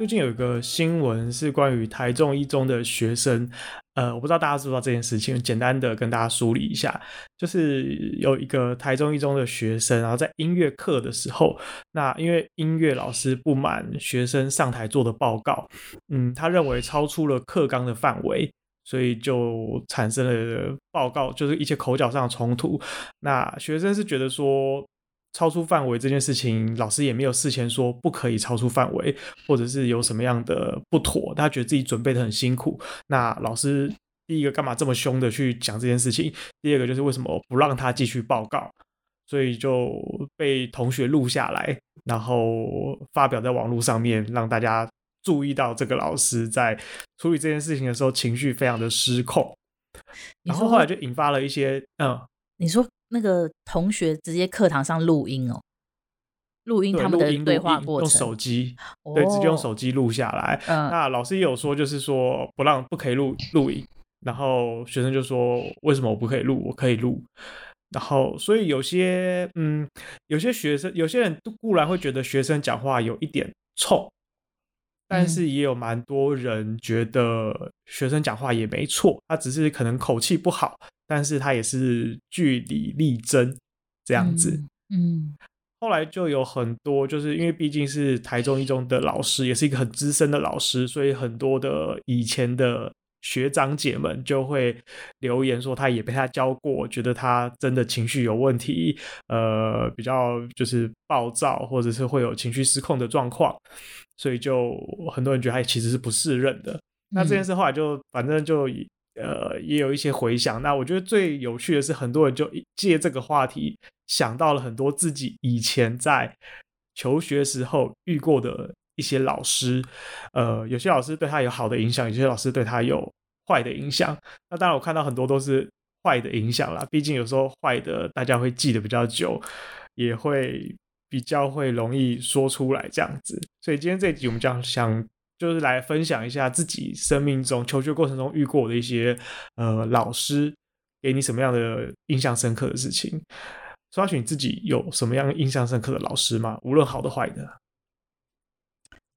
最近有一个新闻是关于台中一中的学生，呃，我不知道大家知不知道这件事情，简单的跟大家梳理一下，就是有一个台中一中的学生，然后在音乐课的时候，那因为音乐老师不满学生上台做的报告，嗯，他认为超出了课纲的范围。所以就产生了报告，就是一些口角上的冲突。那学生是觉得说超出范围这件事情，老师也没有事前说不可以超出范围，或者是有什么样的不妥，他觉得自己准备的很辛苦。那老师第一个干嘛这么凶的去讲这件事情？第二个就是为什么不让他继续报告？所以就被同学录下来，然后发表在网络上面，让大家。注意到这个老师在处理这件事情的时候，情绪非常的失控，然后后来就引发了一些嗯，你说那个同学直接课堂上录音哦，录音他们的对话过程，用手机，对，直接用手机录下来。嗯，那老师也有说，就是说不让不可以录录音，然后学生就说为什么我不可以录？我可以录。然后所以有些嗯，有些学生有些人固然会觉得学生讲话有一点冲。但是也有蛮多人觉得学生讲话也没错，他只是可能口气不好，但是他也是据理力争这样子。嗯，嗯，后来就有很多，就是因为毕竟是台中一中的老师，也是一个很资深的老师，所以很多的以前的。学长姐们就会留言说，他也被他教过，觉得他真的情绪有问题，呃，比较就是暴躁，或者是会有情绪失控的状况，所以就很多人觉得他其实是不适任的。那这件事后来就反正就呃也有一些回想。那我觉得最有趣的是，很多人就借这个话题想到了很多自己以前在求学时候遇过的。一些老师，呃，有些老师对他有好的影响，有些老师对他有坏的影响。那当然，我看到很多都是坏的影响啦。毕竟有时候坏的大家会记得比较久，也会比较会容易说出来这样子。所以今天这一集我们将想就是来分享一下自己生命中求学过程中遇过的一些呃老师给你什么样的印象深刻的事情。说起你自己有什么样印象深刻的老师吗？无论好的坏的。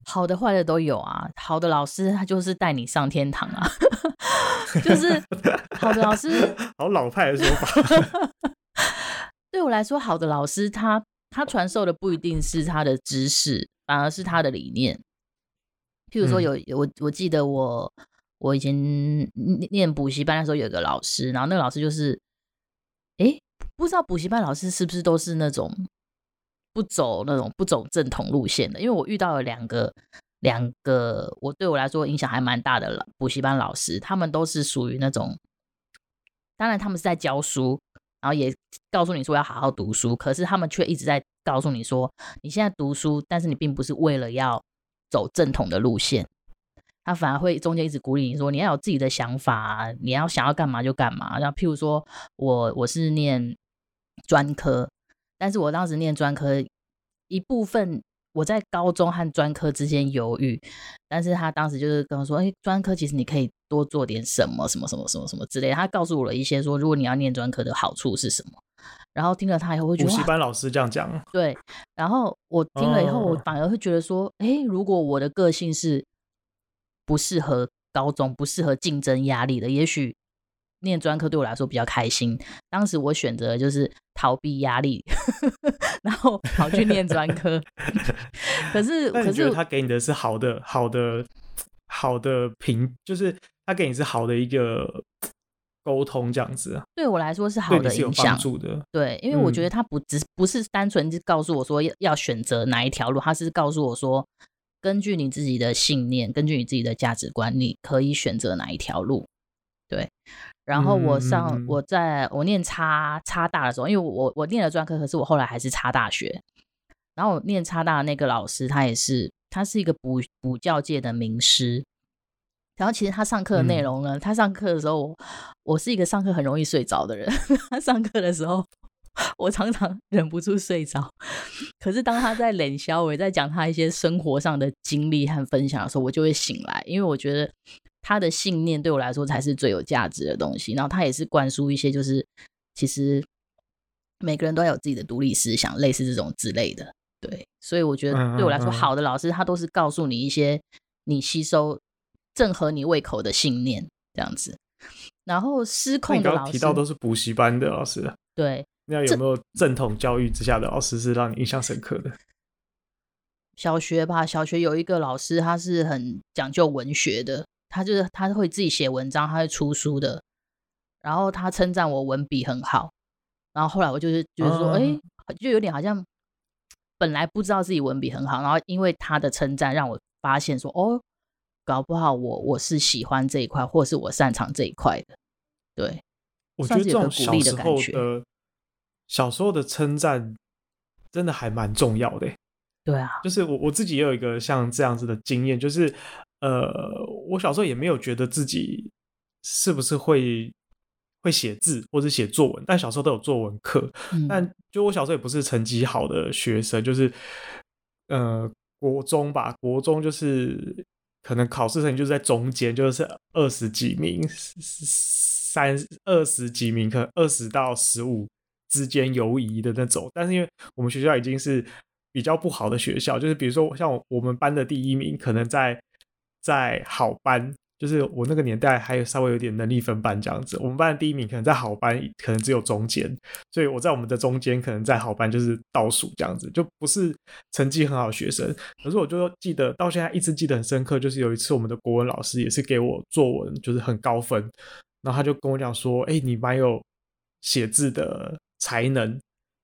好的坏的都有啊，好的老师他就是带你上天堂啊，就是 好的老师，好老派的说法。对我来说，好的老师他他传授的不一定是他的知识，反而是他的理念。譬如说有，我我记得我我以前念补习班的时候，有一个老师，然后那个老师就是，哎，不知道补习班老师是不是都是那种。不走那种不走正统路线的，因为我遇到了两个两个，我对我来说影响还蛮大的了。补习班老师，他们都是属于那种，当然他们是在教书，然后也告诉你说要好好读书，可是他们却一直在告诉你说，你现在读书，但是你并不是为了要走正统的路线，他反而会中间一直鼓励你说，你要有自己的想法，你要想要干嘛就干嘛。然后譬如说我我是念专科。但是我当时念专科，一部分我在高中和专科之间犹豫，但是他当时就是跟我说，哎，专科其实你可以多做点什么，什么什么什么什么之类。他告诉我了一些说，如果你要念专科的好处是什么。然后听了他以后会觉得，补习班老师这样讲，对。然后我听了以后，我反而会觉得说，哎、哦，如果我的个性是不适合高中，不适合竞争压力的，也许。念专科对我来说比较开心，当时我选择就是逃避压力，然后跑去念专科。可是，可是他给你的是好的、好的、好的评，就是他给你是好的一个沟通这样子。对我来说是好的影响的。对，因为我觉得他不只不是单纯是告诉我说要要选择哪一条路，他是告诉我说，根据你自己的信念，根据你自己的价值观，你可以选择哪一条路。对。然后我上、嗯、我在我念差差大的时候，因为我我念了专科，可是我后来还是差大学。然后我念差大的那个老师，他也是他是一个补补教界的名师。然后其实他上课的内容呢，嗯、他上课的时候，我是一个上课很容易睡着的人。他上课的时候，我常常忍不住睡着。可是当他在冷笑，我在讲他一些生活上的经历和分享的时候，我就会醒来，因为我觉得他的信念对我来说才是最有价值的东西。然后他也是灌输一些，就是其实每个人都要有自己的独立思想，类似这种之类的。对，所以我觉得对我来说，好的老师他都是告诉你一些你吸收。正合你胃口的信念这样子，然后失控的老师，刚刚提到都是补习班的老师，对，那有没有正统教育之下的老师是让你印象深刻的？小学吧，小学有一个老师，他是很讲究文学的，他就是他会自己写文章，他会出书的，然后他称赞我文笔很好，然后后来我就是觉得说，哎、嗯欸，就有点好像本来不知道自己文笔很好，然后因为他的称赞让我发现说，哦。搞不好我我是喜欢这一块，或是我擅长这一块的。对，我觉得这种小时候的小时候的称赞，真的还蛮重要的。对啊，就是我我自己也有一个像这样子的经验，就是呃，我小时候也没有觉得自己是不是会会写字或者写作文，但小时候都有作文课。嗯、但就我小时候也不是成绩好的学生，就是呃国中吧，国中就是。可能考试成绩就在中间，就是二十几名、三二十几名，可能二十到十五之间游移的那种。但是因为我们学校已经是比较不好的学校，就是比如说像我们班的第一名，可能在在好班。就是我那个年代还有稍微有点能力分班这样子，我们班的第一名可能在好班，可能只有中间，所以我在我们的中间，可能在好班就是倒数这样子，就不是成绩很好的学生。可是我就记得到现在一直记得很深刻，就是有一次我们的国文老师也是给我作文就是很高分，然后他就跟我讲说：“哎，你蛮有写字的才能，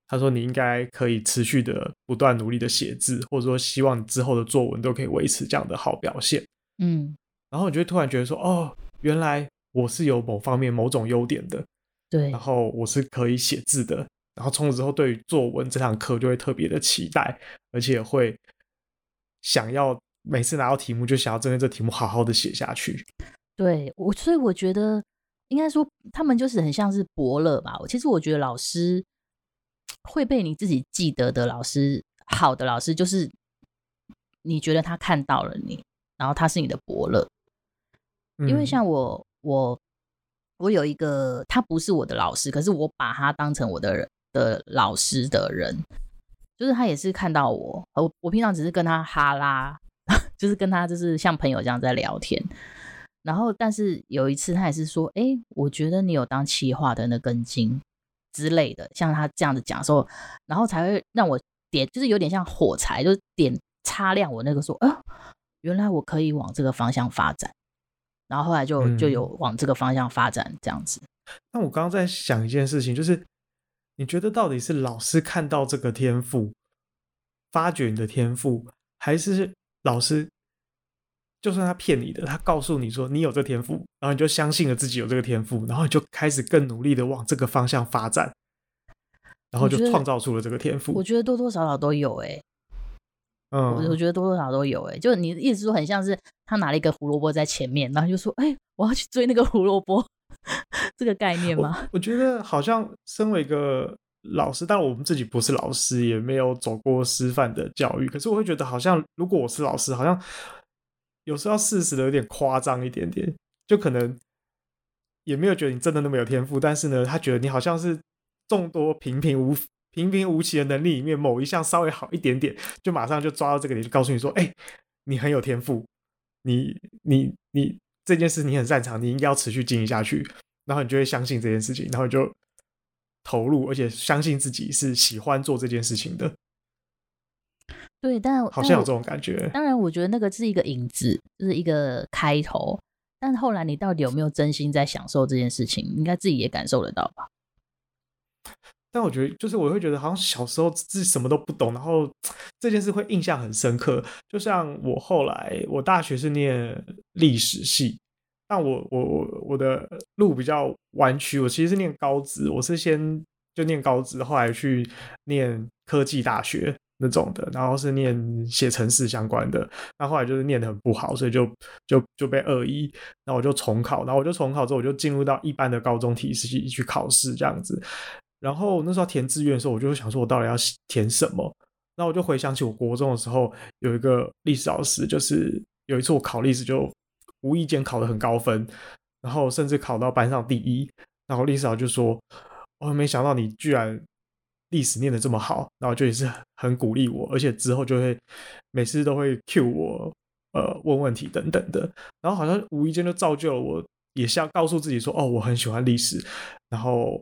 他说你应该可以持续的不断努力的写字，或者说希望之后的作文都可以维持这样的好表现。”嗯。然后你就会突然觉得说，哦，原来我是有某方面某种优点的，对。然后我是可以写字的，然后从此之后对于作文这堂课就会特别的期待，而且会想要每次拿到题目就想要针对这题目好好的写下去。对我，所以我觉得应该说他们就是很像是伯乐吧。其实我觉得老师会被你自己记得的老师，好的老师就是你觉得他看到了你，然后他是你的伯乐。因为像我，我，我有一个，他不是我的老师，可是我把他当成我的人的老师的人，就是他也是看到我，我我平常只是跟他哈拉，就是跟他就是像朋友这样在聊天，然后但是有一次他也是说，哎，我觉得你有当企划的那根筋之类的，像他这样子讲的时候，然后才会让我点，就是有点像火柴，就是点擦亮我那个说，啊，原来我可以往这个方向发展。然后后来就就有往这个方向发展这样子。嗯。那我刚刚在想一件事情，就是你觉得到底是老师看到这个天赋，发掘你的天赋，还是老师就算他骗你的，他告诉你说你有这个天赋，然后你就相信了自己有这个天赋，然后你就开始更努力的往这个方向发展，然后就创造出了这个天赋。我觉得多多少少都有哎。嗯，我我觉得多多少少都有哎、欸，就你意思说很像是他拿了一个胡萝卜在前面，然后就说，哎、欸，我要去追那个胡萝卜，这个概念吗？我，我觉得好像身为一个老师，但我们自己不是老师，也没有走过师范的教育，可是我会觉得好像如果我是老师，好像有时候要适时的有点夸张一点点，就可能也没有觉得你真的那么有天赋，但是呢，他觉得你好像是众多平平无。平平无奇的能力里面，某一项稍微好一点点，就马上就抓到这个点，就告诉你说：“哎、欸，你很有天赋，你你你这件事你很擅长，你应该要持续经营下去。”然后你就会相信这件事情，然后你就投入，而且相信自己是喜欢做这件事情的。对，但好像有这种感觉。当然，我觉得那个是一个影子，就是一个开头。但后来你到底有没有真心在享受这件事情？应该自己也感受得到吧。但我觉得，就是我会觉得，好像小时候自己什么都不懂，然后这件事会印象很深刻。就像我后来，我大学是念历史系，但我我我我的路比较弯曲，我其实是念高职，我是先就念高职，后来去念科技大学，那种的，然后是念写程式相关的，那后来就是念得很不好，所以就就就被二一，然后我就重考，然后我就重考之后我就进入到一般的高中体系去考试这样子，然后那时候填志愿的时候，我就想说我到底要填什么，那我就回想起我国中的时候有一个历史老师，就是有一次我考历史就无意间考得很高分，然后甚至考到班上第一，然后历史老师就说，我没想到你居然。历史念得这么好，然后就也是很鼓励我，而且之后就会每次都会 cue 我，呃，问问题等等的，然后好像无意间就造就了我，也想告诉自己说，哦，我很喜欢历史，然后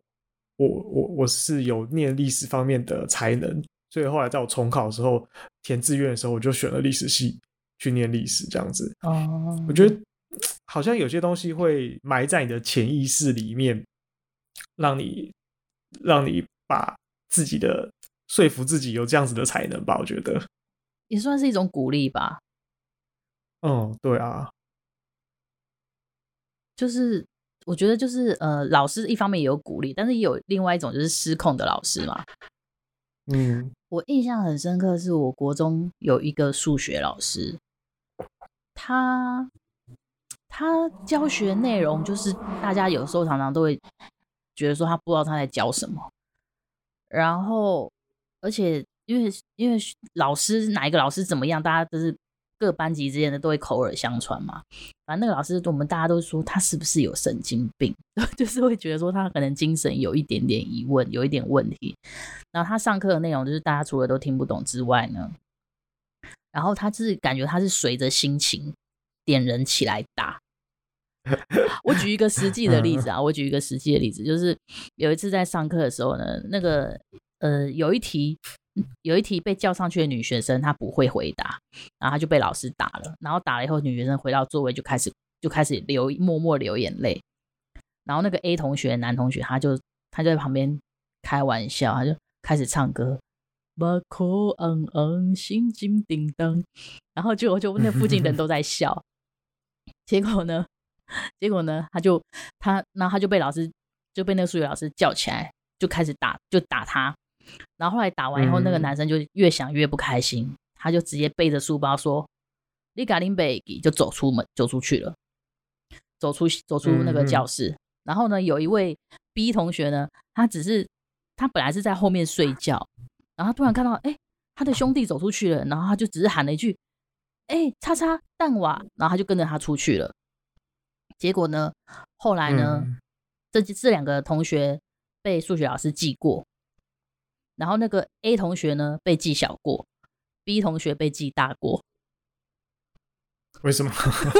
我我我是有念历史方面的才能，所以后来在我重考的时候填志愿的时候，我就选了历史系去念历史，这样子。哦，我觉得好像有些东西会埋在你的潜意识里面，让你让你把。自己的说服自己有这样子的才能吧，我觉得也算是一种鼓励吧。嗯，对啊，就是我觉得就是呃，老师一方面也有鼓励，但是也有另外一种就是失控的老师嘛。嗯，我印象很深刻，是我国中有一个数学老师，他他教学内容就是大家有时候常常都会觉得说他不知道他在教什么。然后，而且因为因为老师哪一个老师怎么样，大家都是各班级之间的都会口耳相传嘛。反正那个老师，我们大家都说他是不是有神经病，就是会觉得说他可能精神有一点点疑问，有一点问题。然后他上课的内容就是大家除了都听不懂之外呢，然后他就是感觉他是随着心情点人起来打。我举一个实际的例子啊，我举一个实际的例子，就是有一次在上课的时候呢，那个呃有一题有一题被叫上去的女学生她不会回答，然后她就被老师打了，然后打了以后女学生回到座位就开始就开始流默默流眼泪，然后那个 A 同学男同学他就他就在旁边开玩笑，他就开始唱歌，把口昂昂心惊叮当，然后就就那附近的人都在笑，结果呢？结果呢，他就他，然后他就被老师就被那个数学老师叫起来，就开始打，就打他。然后后来打完以后，嗯、那个男生就越想越不开心，他就直接背着书包说：“你赶紧背，就走出门，走出去了，走出走出那个教室。嗯”然后呢，有一位 B 同学呢，他只是他本来是在后面睡觉，然后他突然看到哎，他的兄弟走出去了，然后他就只是喊了一句：“哎，叉叉蛋瓦”，然后他就跟着他出去了。结果呢？后来呢？嗯、这这两个同学被数学老师记过，然后那个 A 同学呢被记小过，B 同学被记大过。为什么？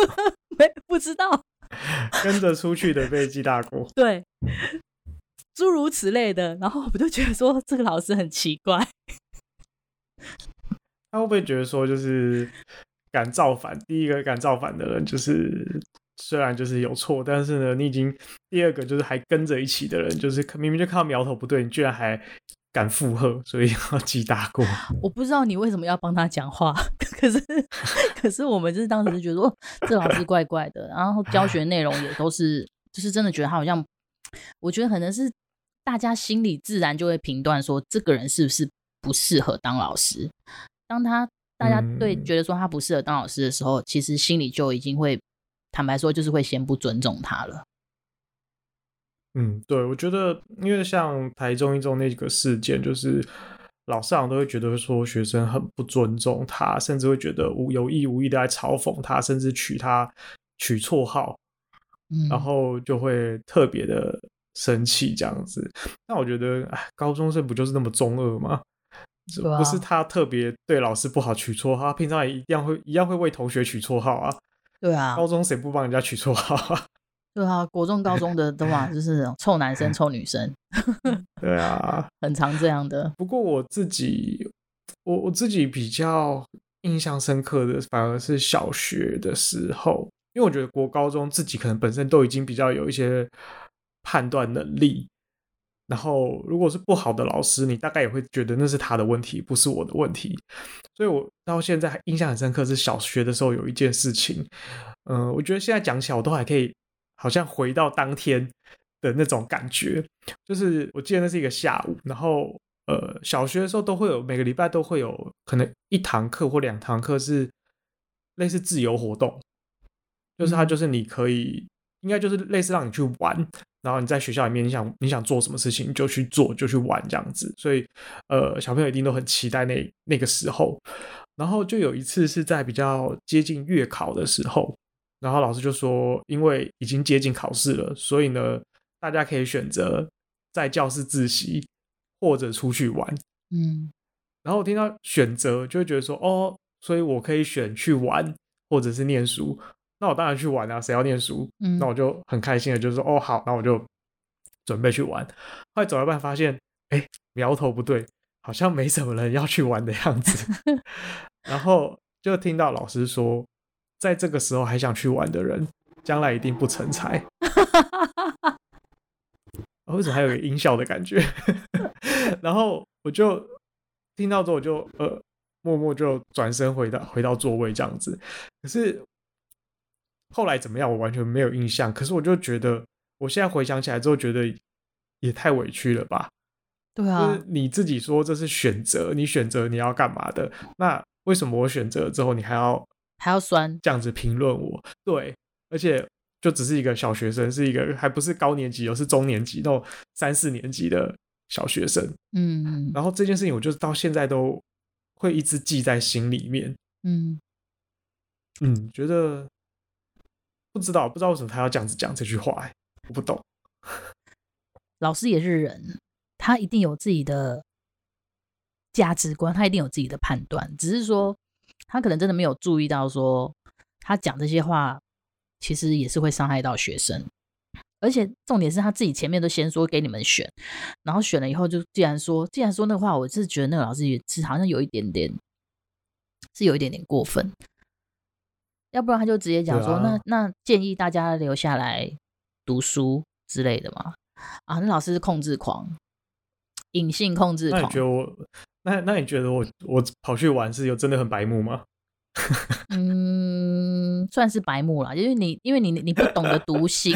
没不知道。跟着出去的被记大过。对，诸如此类的。然后我就觉得说，这个老师很奇怪。他会不会觉得说，就是敢造反？第一个敢造反的人就是。虽然就是有错，但是呢，你已经第二个就是还跟着一起的人，就是明明就看到苗头不对，你居然还敢附和，所以要记大过。我不知道你为什么要帮他讲话，可是可是我们就是当时就觉得说这老师怪怪的，然后教学内容也都是，就是真的觉得他好像，我觉得可能是大家心里自然就会评断说这个人是不是不适合当老师。当他大家对觉得说他不适合当老师的时候，嗯、其实心里就已经会。坦白说，就是会先不尊重他了。嗯，对，我觉得，因为像台中一中那个事件，就是老师长都会觉得说学生很不尊重他，甚至会觉得无有意无意的在嘲讽他，甚至取他取绰号，嗯、然后就会特别的生气这样子。那我觉得，哎，高中生不就是那么中二吗？啊、不是他特别对老师不好取绰号，他平常也一样会一样会为同学取绰号啊。对啊，高中谁不帮人家取绰号啊？对啊，国中、高中的的话 就是臭男生、臭女生。对啊，很常这样的。不过我自己，我我自己比较印象深刻的，反而是小学的时候，因为我觉得国高中自己可能本身都已经比较有一些判断能力。然后，如果是不好的老师，你大概也会觉得那是他的问题，不是我的问题。所以，我到现在还印象很深刻，是小学的时候有一件事情。嗯、呃，我觉得现在讲起来，我都还可以，好像回到当天的那种感觉。就是我记得那是一个下午，然后呃，小学的时候都会有，每个礼拜都会有可能一堂课或两堂课是类似自由活动，就是它就是你可以，嗯、应该就是类似让你去玩，然后你在学校里面你想你想做什么事情就去做就去玩这样子，所以呃，小朋友一定都很期待那那个时候。然后就有一次是在比较接近月考的时候，然后老师就说，因为已经接近考试了，所以呢，大家可以选择在教室自习或者出去玩。嗯，然后我听到选择，就会觉得说，哦，所以我可以选去玩或者是念书。那我当然去玩啊，谁要念书？嗯，那我就很开心的，就是说，哦，好，那我就准备去玩。后来走到一半发现，哎，苗头不对。好像没什么人要去玩的样子，然后就听到老师说，在这个时候还想去玩的人，将来一定不成才。为什么还有个音效的感觉？然后我就听到之后，我就呃，默默就转身回到回到座位这样子。可是后来怎么样，我完全没有印象。可是我就觉得，我现在回想起来之后，觉得也太委屈了吧。对啊，就是你自己说这是选择，你选择你要干嘛的，那为什么我选择了之后你还要还要酸这样子评论我？对，而且就只是一个小学生，是一个还不是高年级，而是中年级那种三四年级的小学生。嗯，然后这件事情我就是到现在都会一直记在心里面。嗯嗯，觉得不知道不知道为什么他要这样子讲这句话，欸，我不懂。老师也是人。他一定有自己的价值观，他一定有自己的判断，只是说他可能真的没有注意到，说他讲这些话其实也是会伤害到学生，而且重点是他自己前面都先说给你们选，然后选了以后就既然说既然说那个话，我是觉得那个老师也是好像有一点点是有一点点过分，要不然他就直接讲说、啊、那那建议大家留下来读书之类的嘛，啊，那老师是控制狂。隐性控制狂。那你觉得我，那那你觉得我我跑去玩是有真的很白目吗？嗯，算是白目啦，因为你因为你你不懂得读心，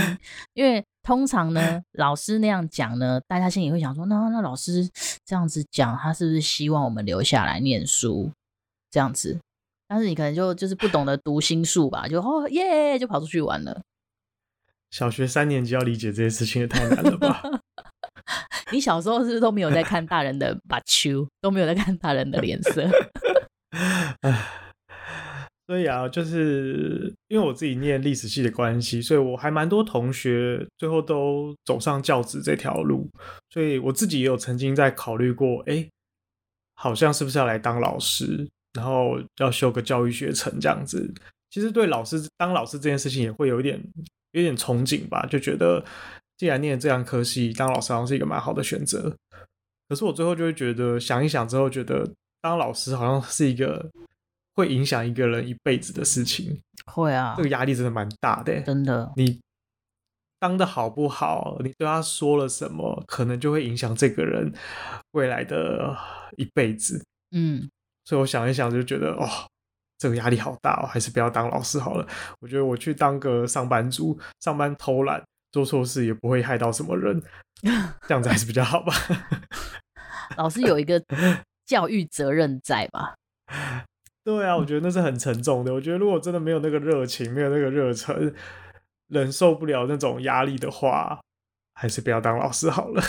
因为通常呢，老师那样讲呢，大家心里会想说，那那老师这样子讲，他是不是希望我们留下来念书这样子？但是你可能就就是不懂得读心术吧，就哦耶，就跑出去玩了。小学三年级要理解这些事情也太难了吧？你小时候是不是都没有在看大人的把球，都没有在看大人的脸色？所以啊，就是因为我自己念历史系的关系，所以我还蛮多同学最后都走上教职这条路。所以我自己也有曾经在考虑过，哎、好像是不是要来当老师，然后要修个教育学程这样子。其实对老师当老师这件事情也会有一点有点憧憬吧，就觉得。既然念这样科系，当老师好像是一个蛮好的选择。可是我最后就会觉得，想一想之后，觉得当老师好像是一个会影响一个人一辈子的事情。会啊，这个压力真的蛮大的。真的，你当的好不好，你对他说了什么，可能就会影响这个人未来的一辈子。嗯，所以我想一想，就觉得哦，这个压力好大哦，还是不要当老师好了。我觉得我去当个上班族，上班偷懒。做错事也不会害到什么人，这样子还是比较好吧。老师有一个教育责任在吧？对啊，我觉得那是很沉重的。我觉得如果真的没有那个热情，没有那个热忱，忍受不了那种压力的话，还是不要当老师好了。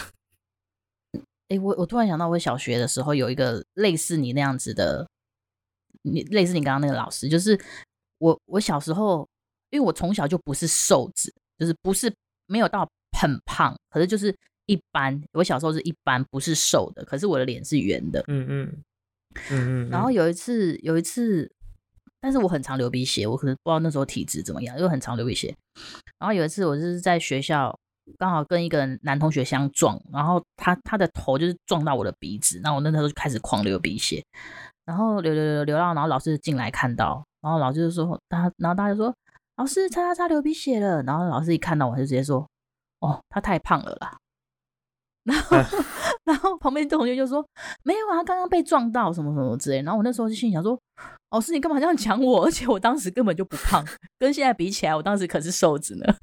哎、欸，我我突然想到，我小学的时候有一个类似你那样子的，你类似你刚刚那个老师，就是我我小时候，因为我从小就不是瘦子，就是不是。没有到很胖，可是就是一般。我小时候是一般，不是瘦的，可是我的脸是圆的。嗯嗯嗯嗯。然后有一次，有一次，但是我很常流鼻血，我可能不知道那时候体质怎么样，因为很常流鼻血。然后有一次，我就是在学校刚好跟一个男同学相撞，然后他他的头就是撞到我的鼻子，那我那时候就开始狂流鼻血，然后流流流流到，然后老师进来看到，然后老师就说他，然后大家就说。老师，擦擦擦，流鼻血了。然后老师一看到我，就直接说：“哦，他太胖了啦。”然后，然后旁边同学就说：“没有啊，他刚刚被撞到，什么什么之类。”然后我那时候就心里想说：“老师，你干嘛这样讲我？而且我当时根本就不胖，跟现在比起来，我当时可是瘦子呢。”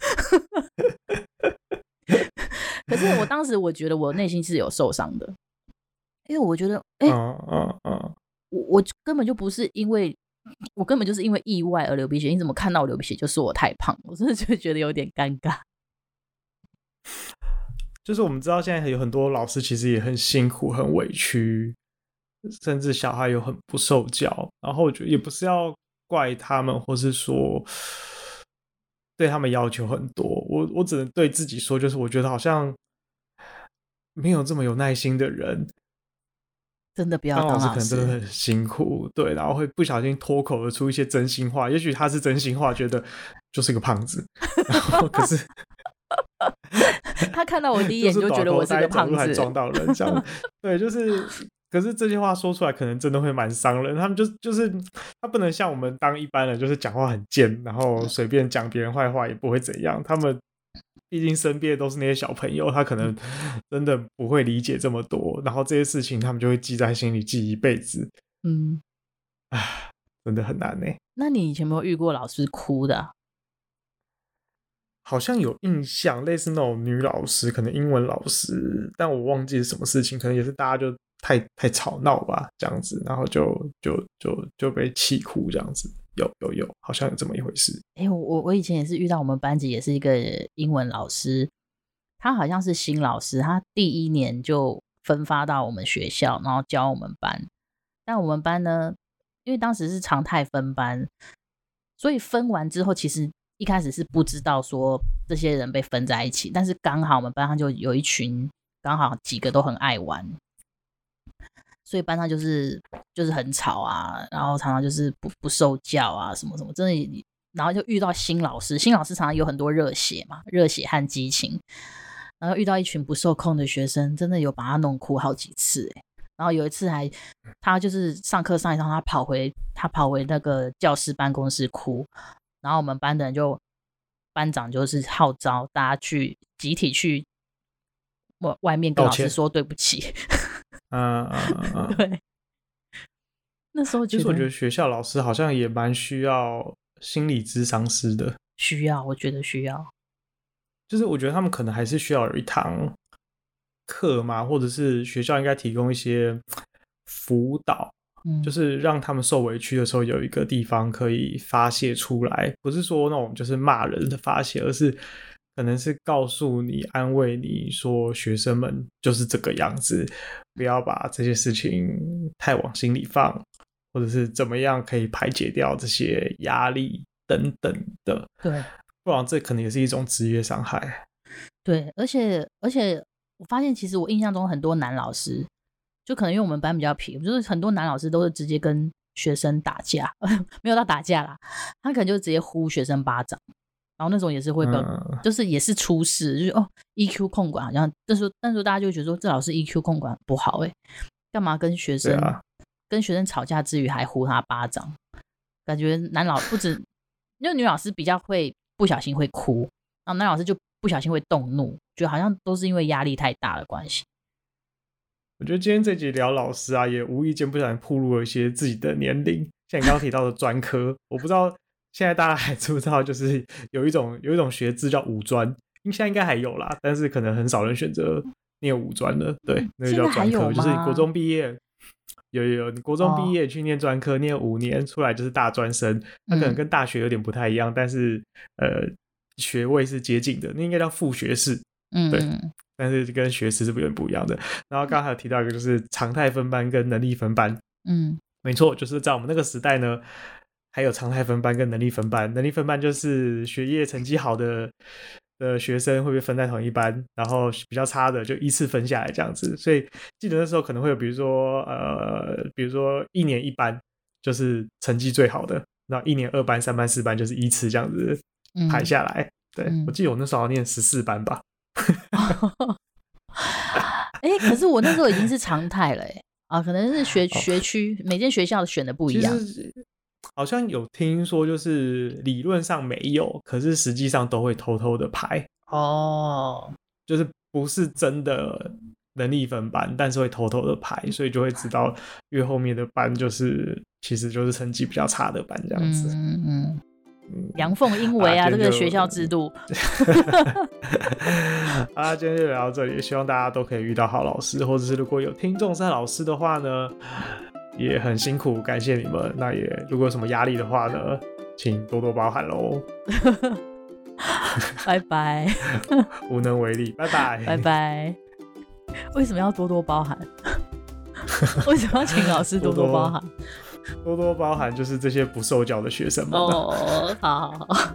可是我当时我觉得我内心是有受伤的，因为我觉得，哎、欸，嗯嗯嗯，我我根本就不是因为，我根本就是因为意外而流鼻血。你怎么看到我流鼻血就说我太胖？我真的就觉得有点尴尬。就是我们知道现在有很多老师其实也很辛苦、很委屈，甚至小孩又很不受教。然后我觉得也不是要怪他们，或是说对他们要求很多。我我只能对自己说，就是我觉得好像。没有这么有耐心的人，真的不要当老师，可能真的很辛苦，对，然后会不小心脱口而出一些真心话。也许他是真心话，觉得就是个胖子，然后可是 他看到我第一眼就觉得我是个胖子，还撞到人这样，对，就是。可是这些话说出来，可能真的会蛮伤人。他们就就是他不能像我们当一般人，就是讲话很贱，然后随便讲别人坏话也不会怎样。他们。毕竟身边都是那些小朋友，他可能真的不会理解这么多，然后这些事情他们就会记在心里，记一辈子。嗯，唉，真的很难呢。那你以前有没有遇过老师哭的？好像有印象，类似那种女老师，可能英文老师，但我忘记是什么事情，可能也是大家就太太吵闹吧，这样子，然后就就就就被气哭这样子。有有有，好像有这么一回事。哎、欸，我我以前也是遇到我们班级也是一个英文老师，他好像是新老师，他第一年就分发到我们学校，然后教我们班。但我们班呢，因为当时是常态分班，所以分完之后，其实一开始是不知道说这些人被分在一起，但是刚好我们班上就有一群，刚好几个都很爱玩。所以班上就是就是很吵啊，然后常常就是不不受教啊，什么什么，真的，然后就遇到新老师，新老师常常有很多热血嘛，热血和激情，然后遇到一群不受控的学生，真的有把他弄哭好几次诶，然后有一次还他就是上课上一上，他跑回他跑回那个教室办公室哭，然后我们班的人就班长就是号召大家去集体去外外面跟老师说对不起。嗯嗯嗯，对。那时候其实我觉得学校老师好像也蛮需要心理咨商师的。需要，我觉得需要。就是我觉得他们可能还是需要有一堂课嘛，或者是学校应该提供一些辅导，嗯，就是让他们受委屈的时候有一个地方可以发泄出来，不是说那种就是骂人的发泄，而是。可能是告诉你、安慰你说，学生们就是这个样子，不要把这些事情太往心里放，或者是怎么样可以排解掉这些压力等等的。对，不然这可能也是一种职业伤害。对，而且而且我发现，其实我印象中很多男老师，就可能因为我们班比较皮，就是很多男老师都是直接跟学生打架，没有到打架啦，他可能就直接呼学生巴掌。然后那种也是会被，嗯、就是也是出事，就是哦，EQ 控管好像，但是但是大家就觉得说这老师 EQ 控管不好哎，干嘛跟学生、啊、跟学生吵架之余还呼他巴掌？感觉男老不止，因为女老师比较会不小心会哭，然后男老师就不小心会动怒，觉得好像都是因为压力太大的关系。我觉得今天这集聊老师啊，也无意间不小心暴露了一些自己的年龄，像你刚刚提到的专科，我不知道。现在大家还知不知道，就是有一种有一种学制叫五专，现在应该还有啦，但是可能很少人选择念五专了。对，那个叫专科，就是你国中毕业，有有有，你国中毕业去念专科，念五年出来就是大专生。它可能跟大学有点不太一样，但是呃，学位是接近的，那应该叫副学士。嗯，对，但是跟学士是有点不一样的。然后刚刚还有提到一个，就是常态分班跟能力分班。嗯，没错，就是在我们那个时代呢。还有常态分班跟能力分班，能力分班就是学业成绩好的的学生会被分在同一班，然后比较差的就依次分下来这样子。所以记得那时候可能会有，比如说呃，比如说一年一班就是成绩最好的，然后一年二班、三班、四班就是依次这样子排下来。嗯、对、嗯、我记得我那时候念十四班吧。哎、欸，可是我那时候已经是常态了哎啊，可能是学学区、哦、每间学校选的不一样。好像有听说，就是理论上没有，可是实际上都会偷偷的排哦，就是不是真的能力分班，但是会偷偷的排，所以就会知道越后面的班就是其实就是成绩比较差的班这样子。嗯嗯，阳奉阴 违啊，这个学校制度。啊，今天就聊到这里，希望大家都可以遇到好老师，或者是如果有听众是老师的话呢，也很辛苦，感谢你们。那也如果有什么压力的话呢，请多多包涵喽。拜拜，无能为力，拜拜，拜拜。为什么要多多包涵？为什么要请老师多多包涵？多多包涵，就是这些不受教的学生们。哦，好好好。